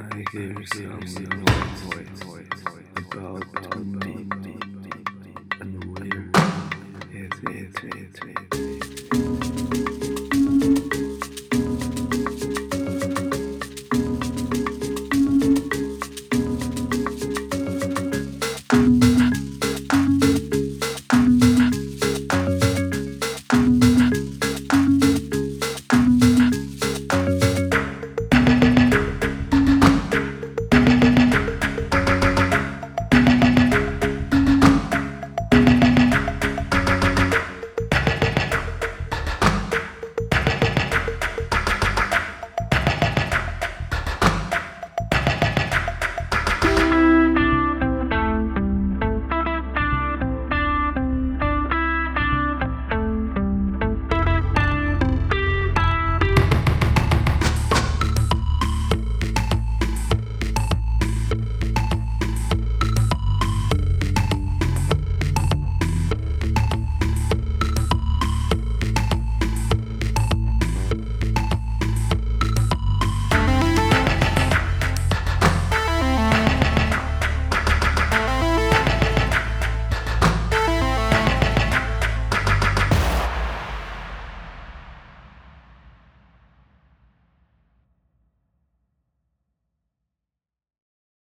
I hear some noise about me, and where is it?